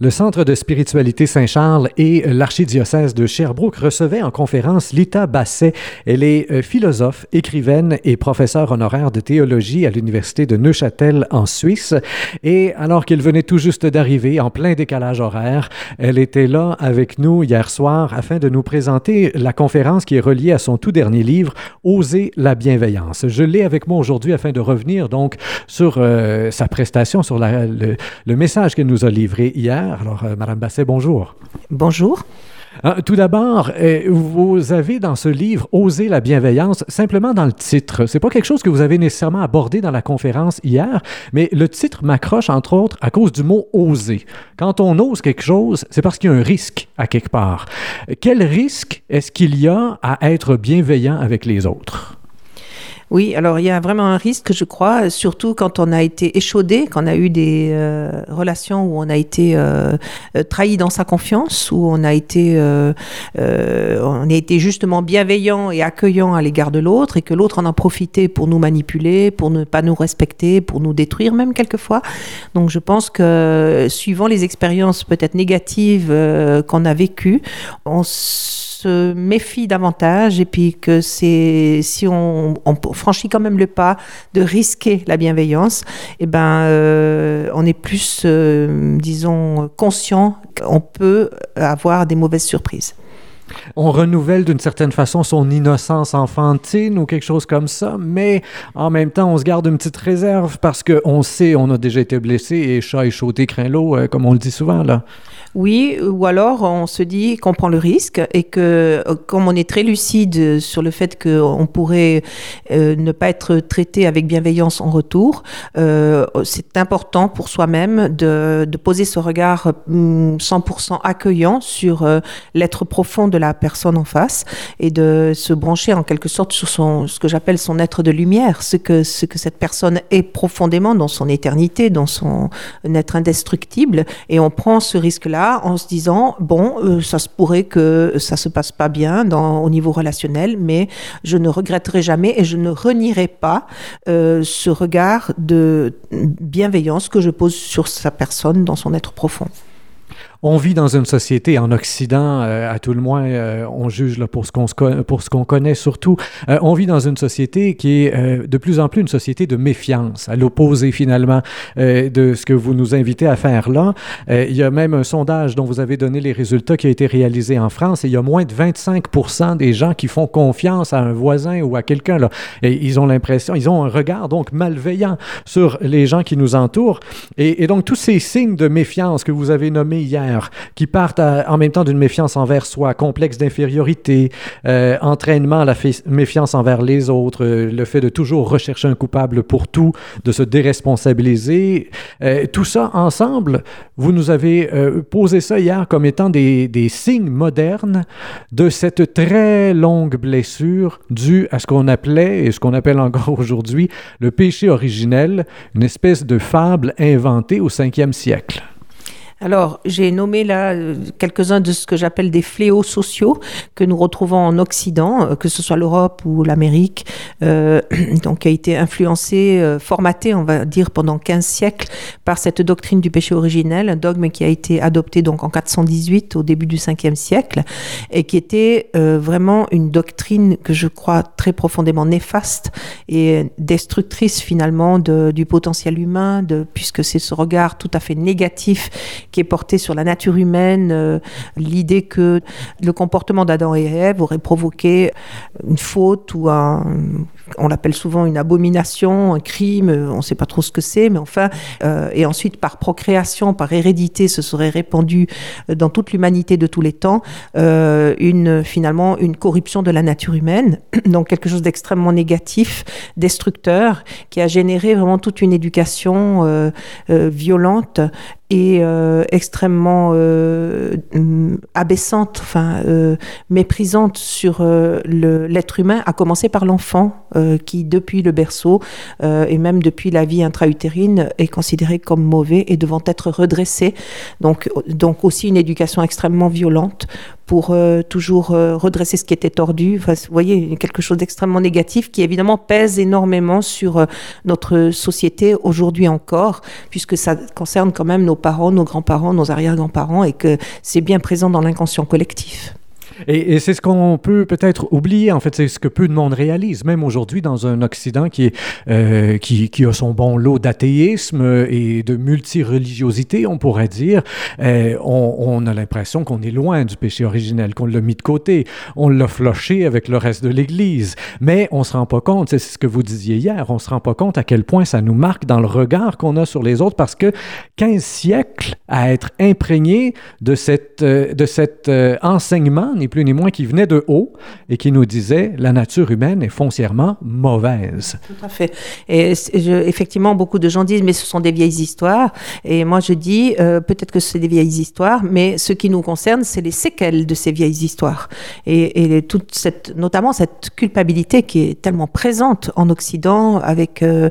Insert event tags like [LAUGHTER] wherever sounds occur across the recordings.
Le Centre de spiritualité Saint-Charles et l'archidiocèse de Sherbrooke recevaient en conférence Lita Basset. Elle est euh, philosophe, écrivaine et professeure honoraire de théologie à l'Université de Neuchâtel en Suisse. Et alors qu'elle venait tout juste d'arriver en plein décalage horaire, elle était là avec nous hier soir afin de nous présenter la conférence qui est reliée à son tout dernier livre, Oser la bienveillance. Je l'ai avec moi aujourd'hui afin de revenir donc sur euh, sa prestation, sur le, le message qu'elle nous a livré hier alors, euh, Madame Basset, bonjour. Bonjour. Euh, tout d'abord, euh, vous avez dans ce livre Oser la bienveillance, simplement dans le titre. C'est pas quelque chose que vous avez nécessairement abordé dans la conférence hier, mais le titre m'accroche entre autres à cause du mot oser. Quand on ose quelque chose, c'est parce qu'il y a un risque à quelque part. Quel risque est-ce qu'il y a à être bienveillant avec les autres? Oui, alors il y a vraiment un risque, je crois, surtout quand on a été échaudé, quand on a eu des euh, relations où on a été euh, euh, trahi dans sa confiance, où on a été, on a été justement bienveillant et accueillant à l'égard de l'autre, et que l'autre en a profité pour nous manipuler, pour ne pas nous respecter, pour nous détruire même quelquefois. Donc je pense que suivant les expériences peut-être négatives qu'on a vécues, on se méfie davantage et puis que c'est si on, franchit quand même le pas de risquer la bienveillance, et eh ben euh, on est plus, euh, disons, conscient qu'on peut avoir des mauvaises surprises on renouvelle d'une certaine façon son innocence enfantine ou quelque chose comme ça, mais en même temps, on se garde une petite réserve parce qu'on sait, on a déjà été blessé et chat échaudé craint l'eau, euh, comme on le dit souvent là. Oui, ou alors on se dit qu'on prend le risque et que euh, comme on est très lucide sur le fait qu'on pourrait euh, ne pas être traité avec bienveillance en retour, c'est important pour soi-même de, de, poser ce regard 100% hum, accueillant sur l'être profond de la personne en face et de se brancher en quelque sorte sur son, ce que j'appelle son être de lumière, ce que, ce que cette personne est profondément dans son éternité, dans son être indestructible. Et on prend ce risque-là en se disant bon, euh, ça se pourrait que ça se passe pas bien dans, au niveau relationnel, mais je ne regretterai jamais et je ne renierai pas euh, ce regard de bienveillance que je pose sur sa personne dans son être profond on vit dans une société en Occident, euh, à tout le moins, euh, on juge là, pour ce qu'on connaît surtout. Euh, on vit dans une société qui est de plus en plus une société de méfiance, à l'opposé finalement de ce que vous nous invitez à faire là. il y a même un sondage dont vous avez donné les résultats qui a été réalisé en France et il y a moins de 25% des gens qui font confiance à un voisin ou à quelqu'un là. Et ils ont l'impression, ils ont un regard donc malveillant sur les gens qui nous entourent. Et, et donc tous ces signes de méfiance que vous avez nommés hier qui partent en même temps d'une méfiance envers soi, complexe d'infériorité, euh, entraînement à la méfiance envers les autres, euh, le fait de toujours rechercher un coupable pour tout, de se déresponsabiliser. Euh, tout ça ensemble, vous nous avez posé ça hier comme étant des, des signes modernes de cette très longue blessure due à ce qu'on appelait, et ce qu'on appelle encore aujourd'hui, le péché originel, une espèce de fable inventée au 5e siècle. Alors, j'ai nommé là euh, quelques-uns de ce que j'appelle des fléaux sociaux que nous retrouvons en Occident, euh, que ce soit l'Europe ou l'Amérique, euh, [CLEARS THROAT] donc qui a été influencé, euh, formaté, on va dire, pendant 15 siècles par cette doctrine du péché originel, un dogme qui a été adopté donc en 418 au début du 5e siècle et qui était euh, vraiment une doctrine que je crois très profondément néfaste et destructrice finalement de, du potentiel humain, de, puisque c'est ce regard tout à fait négatif qui est porté sur la nature humaine, euh, l'idée que le comportement d'Adam et Ève aurait provoqué une faute ou un, on l'appelle souvent une abomination, un crime, on ne sait pas trop ce que c'est, mais enfin, euh, et ensuite par procréation, par hérédité, ce serait répandu dans toute l'humanité de tous les temps, euh, une finalement une corruption de la nature humaine, [CLEARS THROAT] donc quelque chose d'extrêmement négatif, destructeur, qui a généré vraiment toute une éducation euh, violente et extrêmement abaissante, enfin méprisante sur l'être humain, à commencer par l'enfant. Euh, qui, depuis le berceau euh, et même depuis la vie intra-utérine, est considéré comme mauvais et devant être redressé. Donc, donc aussi une éducation extrêmement violente pour toujours redresser ce qui était tordu. Enfin, vous voyez, quelque chose d'extrêmement négatif qui évidemment pèse énormément sur notre société aujourd'hui encore, puisque ça concerne quand même nos parents, nos grands-parents, nos arrière-grands-parents, et que c'est bien présent dans l'inconscient collectif. Et, c'est ce qu'on peut peut-être oublier, en fait, c'est ce que peu de monde réalise, même aujourd'hui dans un Occident qui, euh, qui, a son bon lot d'athéisme et de multireligiosité, on pourrait dire. Euh, on, a l'impression qu'on est loin du péché originel, qu'on l'a mis de côté, on l'a floché avec le reste de l'Église. Mais on se rend pas compte, c'est ce que vous disiez hier, on se rend pas compte à quel point ça nous marque dans le regard qu'on a sur les autres parce que 15 siècles à être imprégné de, cette, euh, de cet enseignement, plus ni moins, qui venait de haut et qui nous disait la nature humaine est foncièrement mauvaise. Tout à fait. Et effectivement, beaucoup de gens disent mais ce sont des vieilles histoires. Et moi je dis euh, peut-être que c'est des vieilles histoires, mais ce qui nous concerne, c'est les séquelles de ces vieilles histoires. Et, toute cette, notamment cette culpabilité qui est tellement présente en Occident avec euh,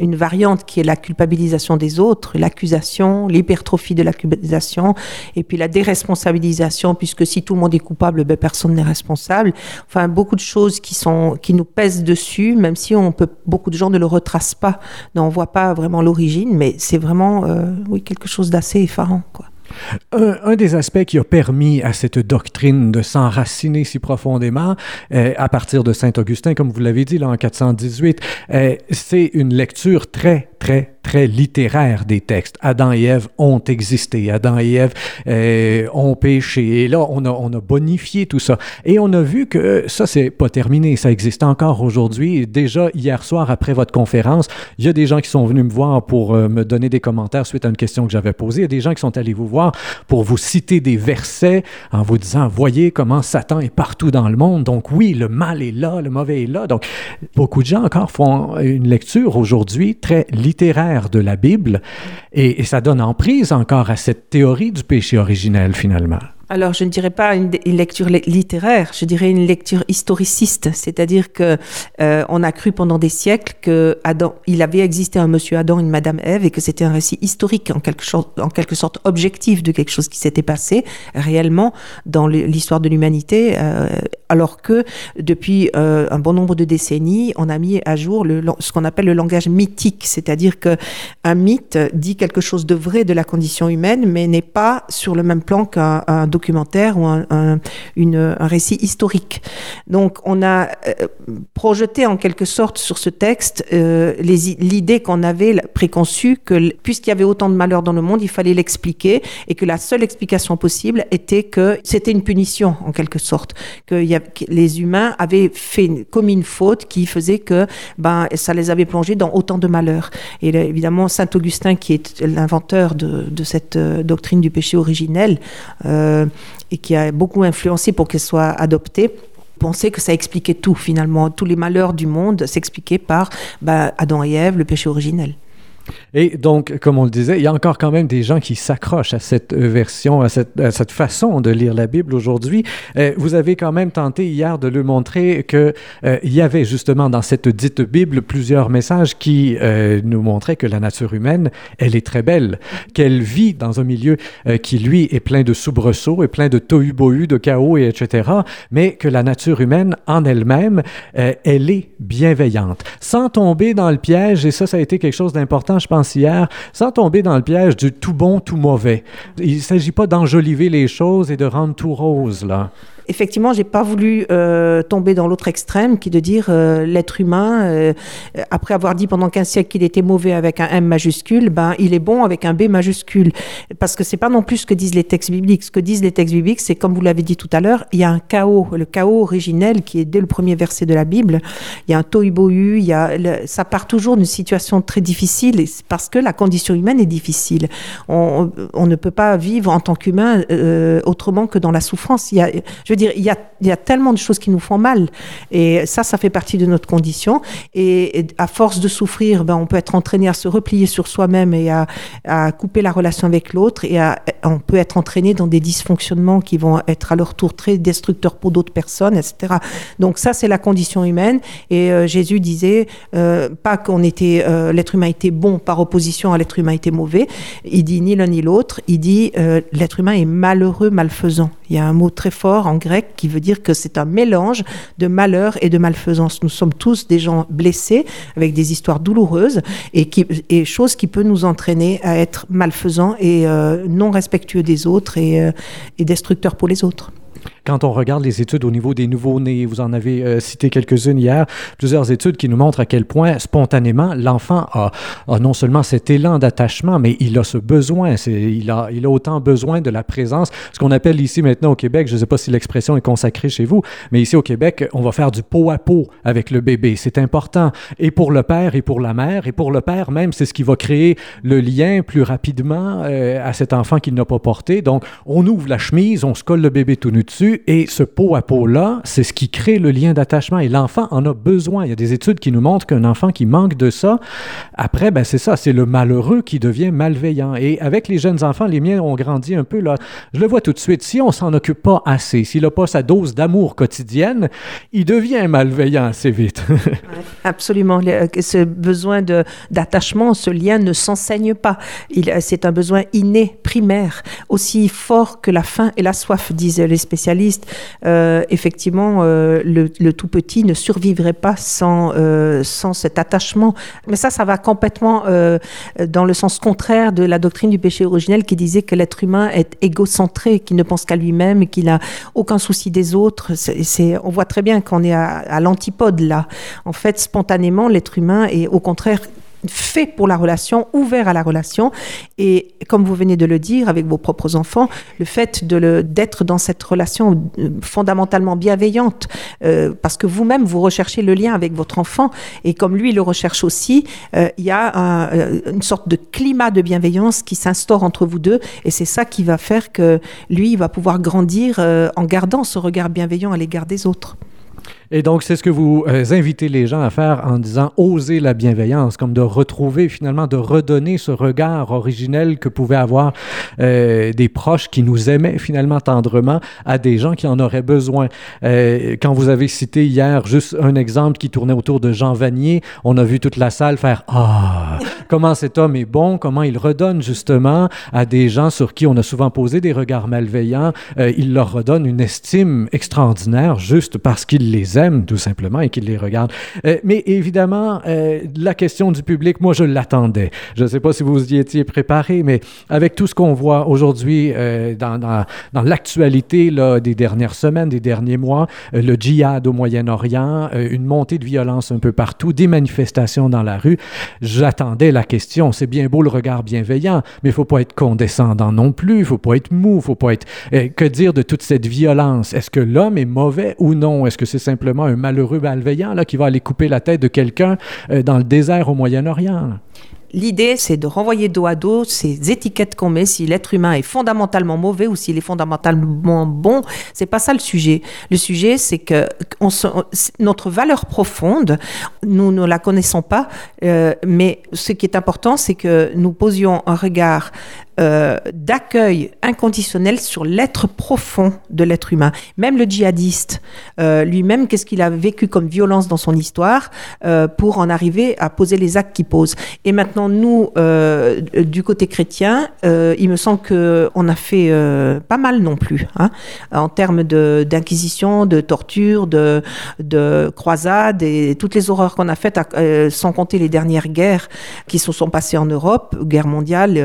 une variante qui est la culpabilisation des autres, l'accusation, l'hypertrophie de l'accusation, et puis la déresponsabilisation, puisque si tout le monde est coupable, ben, personne n'est responsable. Enfin, beaucoup de choses qui, sont, qui nous pèsent dessus, même si on peut, beaucoup de gens ne le retracent pas, on voit pas vraiment l'origine, mais c'est vraiment euh, oui, quelque chose d'assez effarant. Quoi. Un, des aspects qui a permis à cette doctrine de s'enraciner si profondément, euh, à partir de Saint Augustin, comme vous l'avez dit là en 418, euh, c'est une lecture très, très, très littéraire des textes. Adam et Ève ont existé, Adam et Ève euh, ont péché, et là, on a, on a bonifié tout ça. Et on a vu que ça, c'est pas terminé, ça existe encore aujourd'hui. Déjà, hier soir, après votre conférence, il y a des gens qui sont venus me voir pour euh, me donner des commentaires suite à une question que j'avais posée. Il y a des gens qui sont allés vous voir pour vous citer des versets en vous disant, voyez comment Satan est partout dans le monde. Donc oui, le mal est là, le mauvais est là. Donc, beaucoup de gens encore font une lecture aujourd'hui très littéraire de la Bible, et, et ça donne emprise encore à cette théorie du péché originel finalement. Alors, je ne dirais pas une, lecture littéraire, je dirais une lecture historiciste, c'est-à-dire que euh, on a cru pendant des siècles que Adam, il avait existé un Monsieur Adam, une Madame Ève, et que c'était un récit historique, en quelque, en quelque sorte objectif de quelque chose qui s'était passé réellement dans l'histoire de l'humanité, euh, alors que depuis euh, un bon nombre de décennies, on a mis à jour le, ce qu'on appelle le langage mythique, c'est-à-dire que un mythe dit quelque chose de vrai de la condition humaine, mais n'est pas sur le même plan qu'un documentaire ou un, un récit historique. Donc on a euh, projeté en quelque sorte sur ce texte euh, l'idée qu'on avait préconçue que puisqu'il y avait autant de malheurs dans le monde, il fallait l'expliquer et que la seule explication possible était que c'était une punition en quelque sorte, que, les humains avaient commis une faute qui faisait que ben ça les avait plongés dans autant de malheurs. Et évidemment Saint Augustin qui est l'inventeur de, de, cette euh, doctrine du péché originel euh, et qui a beaucoup influencé pour qu'elle soit adoptée pensait que ça expliquait tout finalement. Tous les malheurs du monde s'expliquaient par bah, Adam et Ève, le péché originel. Et donc, comme on le disait, il y a encore quand même des gens qui s'accrochent à cette euh, version, à cette, façon de lire la Bible aujourd'hui. Euh, vous avez quand même tenté hier de le montrer qu'il euh, y avait justement dans cette dite Bible plusieurs messages qui euh, nous montraient que la nature humaine, elle est très belle, qu'elle vit dans un milieu qui, lui, est plein de soubresauts et plein de tohu-bohu, de chaos, et etc., mais que la nature humaine en elle-même, elle est bienveillante, sans tomber dans le piège, et ça, ça a été quelque chose d'important je pense, hier, sans tomber dans le piège du tout bon, tout mauvais. Il ne s'agit pas d'enjoliver les choses et de rendre tout rose, là effectivement, j'ai pas voulu euh, tomber dans l'autre extrême, qui est de dire euh, l'être humain, euh, après avoir dit pendant 15 siècles qu'il était mauvais avec un M majuscule, ben il est bon avec un B majuscule, parce que c'est pas non plus ce que disent les textes bibliques. Ce que disent les textes bibliques, c'est comme vous l'avez dit tout à l'heure, il y a un chaos, le chaos originel qui est dès le premier verset de la Bible. Il y a un tohu-bohu, il y a ça part toujours d'une situation très difficile, parce que la condition humaine est difficile. On, ne peut pas vivre en tant qu'humain autrement que dans la souffrance. Il y a, je dire, il y a, il y a tellement de choses qui nous font mal. Et ça, ça fait partie de notre condition. Et, à force de souffrir, ben, on peut être entraîné à se replier sur soi-même et à, couper la relation avec l'autre. Et on peut être entraîné dans des dysfonctionnements qui vont être à leur tour très destructeurs pour d'autres personnes, etc. Donc ça, c'est la condition humaine. Et euh, Jésus disait euh, pas qu'on était, euh, l'être humain était bon par opposition à l'être humain était mauvais. Il dit ni l'un ni l'autre. Il dit euh, l'être humain est malheureux, malfaisant. Il y a un mot très fort en grec qui veut dire que c'est un mélange de malheur et de malfaisance. Nous sommes tous des gens blessés avec des histoires douloureuses et, qui, et chose qui peut nous entraîner à être malfaisants et euh, non respectueux des autres et, euh, et destructeurs pour les autres. Quand on regarde les études au niveau des nouveaux-nés, vous en avez euh, cité quelques-unes hier, plusieurs études qui nous montrent à quel point spontanément l'enfant a, non seulement cet élan d'attachement, mais il a ce besoin, il a, il a autant besoin de la présence, ce qu'on appelle ici maintenant au Québec, je ne sais pas si l'expression est consacrée chez vous, mais ici au Québec, on va faire du pot à pot avec le bébé. C'est important, et pour le père et pour la mère, et pour le père même, c'est ce qui va créer le lien plus rapidement euh, à cet enfant qu'il n'a pas porté. Donc, on ouvre la chemise, on se colle le bébé tout nu dessus, et ce pot à pot-là, c'est ce qui crée le lien d'attachement. Et l'enfant en a besoin. Il y a des études qui nous montrent qu'un enfant qui manque de ça, après, ben c'est ça, c'est le malheureux qui devient malveillant. Et avec les jeunes enfants, les miens ont grandi un peu là. Je le vois tout de suite. Si on s'en occupe pas assez, s'il n'a pas sa dose d'amour quotidienne, il devient malveillant assez vite. [LAUGHS] Absolument. Euh, ce besoin d'attachement, ce lien ne s'enseigne pas. C'est un besoin inné, primaire, aussi fort que la faim et la soif, disent les spécialistes euh, effectivement, euh, le, tout petit ne survivrait pas sans, euh, sans cet attachement. Mais ça, ça va complètement dans le sens contraire de la doctrine du péché originel qui disait que l'être humain est égocentré, qu'il ne pense qu'à lui-même qu'il n'a aucun souci des autres. On voit très bien qu'on est à l'antipode là. En fait, spontanément, l'être humain est au contraire fait pour la relation, ouvert à la relation. Et comme vous venez de le dire avec vos propres enfants, le fait d'être dans cette relation euh, fondamentalement bienveillante, euh, parce que vous-même, vous recherchez le lien avec votre enfant, et comme lui le recherche aussi, euh, il y a une sorte de climat de bienveillance qui s'instaure entre vous deux, et c'est ça qui va faire que lui, il va pouvoir grandir en gardant ce regard bienveillant à l'égard des autres. Et donc, c'est ce que vous euh, invitez les gens à faire en disant oser la bienveillance, comme de retrouver finalement, de redonner ce regard originel que pouvaient avoir euh, des proches qui nous aimaient finalement tendrement à des gens qui en auraient besoin. Euh, quand vous avez cité hier juste un exemple qui tournait autour de Jean Vanier, on a vu toute la salle faire Ah, [LAUGHS] comment cet homme est bon, comment il redonne justement à des gens sur qui on a souvent posé des regards malveillants, il leur redonne une estime extraordinaire juste parce qu'il les aiment tout simplement et qu'ils les regardent. Euh, mais évidemment, euh, la question du public, moi, je l'attendais. Je ne sais pas si vous y étiez préparé, mais avec tout ce qu'on voit aujourd'hui euh, dans, dans, dans l'actualité des dernières semaines, des derniers mois, le djihad au Moyen-Orient, une montée de violence un peu partout, des manifestations dans la rue, j'attendais la question. C'est bien beau le regard bienveillant, mais il faut pas être condescendant non plus, il faut pas être mou, il faut pas être... que dire de toute cette violence? Est-ce que l'homme est mauvais ou non? Est-ce que c'est simplement un malheureux malveillant là, qui va aller couper la tête de quelqu'un euh, dans le désert au Moyen-Orient. L'idée, c'est de renvoyer dos à dos ces étiquettes qu'on met si l'être humain est fondamentalement mauvais ou s'il est fondamentalement bon. C'est pas ça le sujet. Le sujet, c'est que notre valeur profonde, nous ne la connaissons pas, euh, mais ce qui est important, c'est que nous posions un regard euh, d'accueil inconditionnel sur l'être profond de l'être humain. Même le djihadiste, euh, lui-même, qu'est-ce qu'il a vécu comme violence dans son histoire euh, pour en arriver à poser les actes qu'il pose. Et maintenant, nous, du côté chrétien, il me semble qu'on a fait pas mal non plus, hein, en termes d'inquisition, de, torture, de, de croisade et toutes les horreurs qu'on a faites, sans compter les dernières guerres qui se sont passées en Europe, guerre mondiale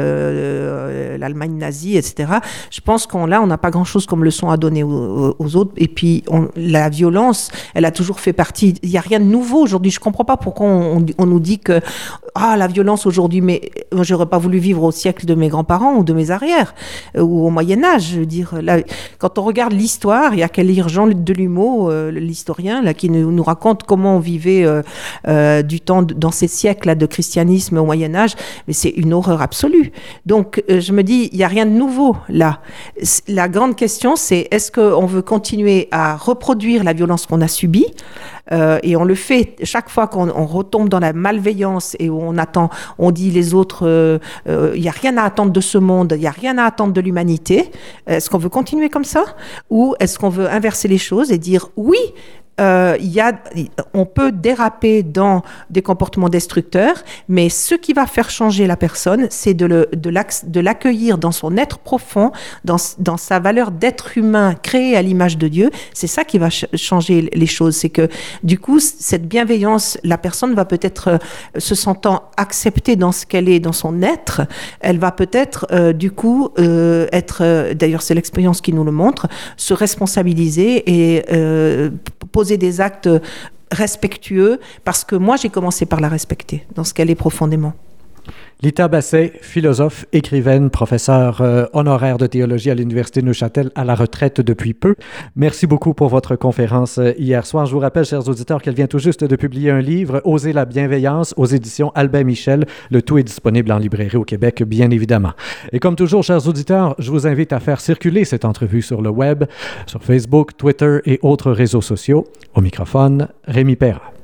euh, l'Allemagne nazie, etc. Je pense qu'on là, on n'a pas grand-chose comme leçon à donner aux, autres. Et puis, la violence, elle a toujours fait partie. Il n'y a rien de nouveau aujourd'hui. Je ne comprends pas pourquoi on, nous dit que ah la violence aujourd'hui, mais j'aurais pas voulu vivre au siècle de mes grands-parents ou de mes arrières euh, ou au Moyen Âge. Dire, là, quand on regarde l'histoire, il y a lire Jean Delumeau, euh, l'historien, là, qui nous, raconte comment on vivait du temps dans ces siècles là, de christianisme au Moyen Âge. Mais c'est une horreur absolue. Donc je me dis, il n'y a rien de nouveau là. La grande question, c'est est-ce qu'on veut continuer à reproduire la violence qu'on a subie euh, et on le fait chaque fois qu'on retombe dans la malveillance et on attend, on dit les autres, euh, euh, il n'y a rien à attendre de ce monde, il n'y a rien à attendre de l'humanité. Est-ce qu'on veut continuer comme ça? Ou est-ce qu'on veut inverser les choses et dire oui, euh, y a, on peut déraper dans des comportements destructeurs, mais ce qui va faire changer la personne, c'est de, l'accueillir dans son être profond, dans, sa valeur d'être humain créé à l'image de Dieu. C'est ça qui va changer les choses. C'est que du coup, cette bienveillance, la personne va peut-être euh, se sentant acceptée dans ce qu'elle est, dans son être, elle va peut-être euh, du coup être, d'ailleurs c'est l'expérience qui nous le montre, se responsabiliser et poser des actes respectueux parce que moi j'ai commencé par la respecter dans ce qu'elle est profondément. Lita Basset, philosophe, écrivaine, professeure euh, honoraire de théologie à l'Université Neuchâtel, à la retraite depuis peu. Merci beaucoup pour votre conférence euh, hier soir. Je vous rappelle, chers auditeurs, qu'elle vient tout juste de publier un livre, Oser la bienveillance, aux éditions Albin Michel. Le tout est disponible en librairie au Québec, bien évidemment. Et comme toujours, chers auditeurs, je vous invite à faire circuler cette entrevue sur le web, sur Facebook, Twitter et autres réseaux sociaux. Au microphone, Rémi Perra.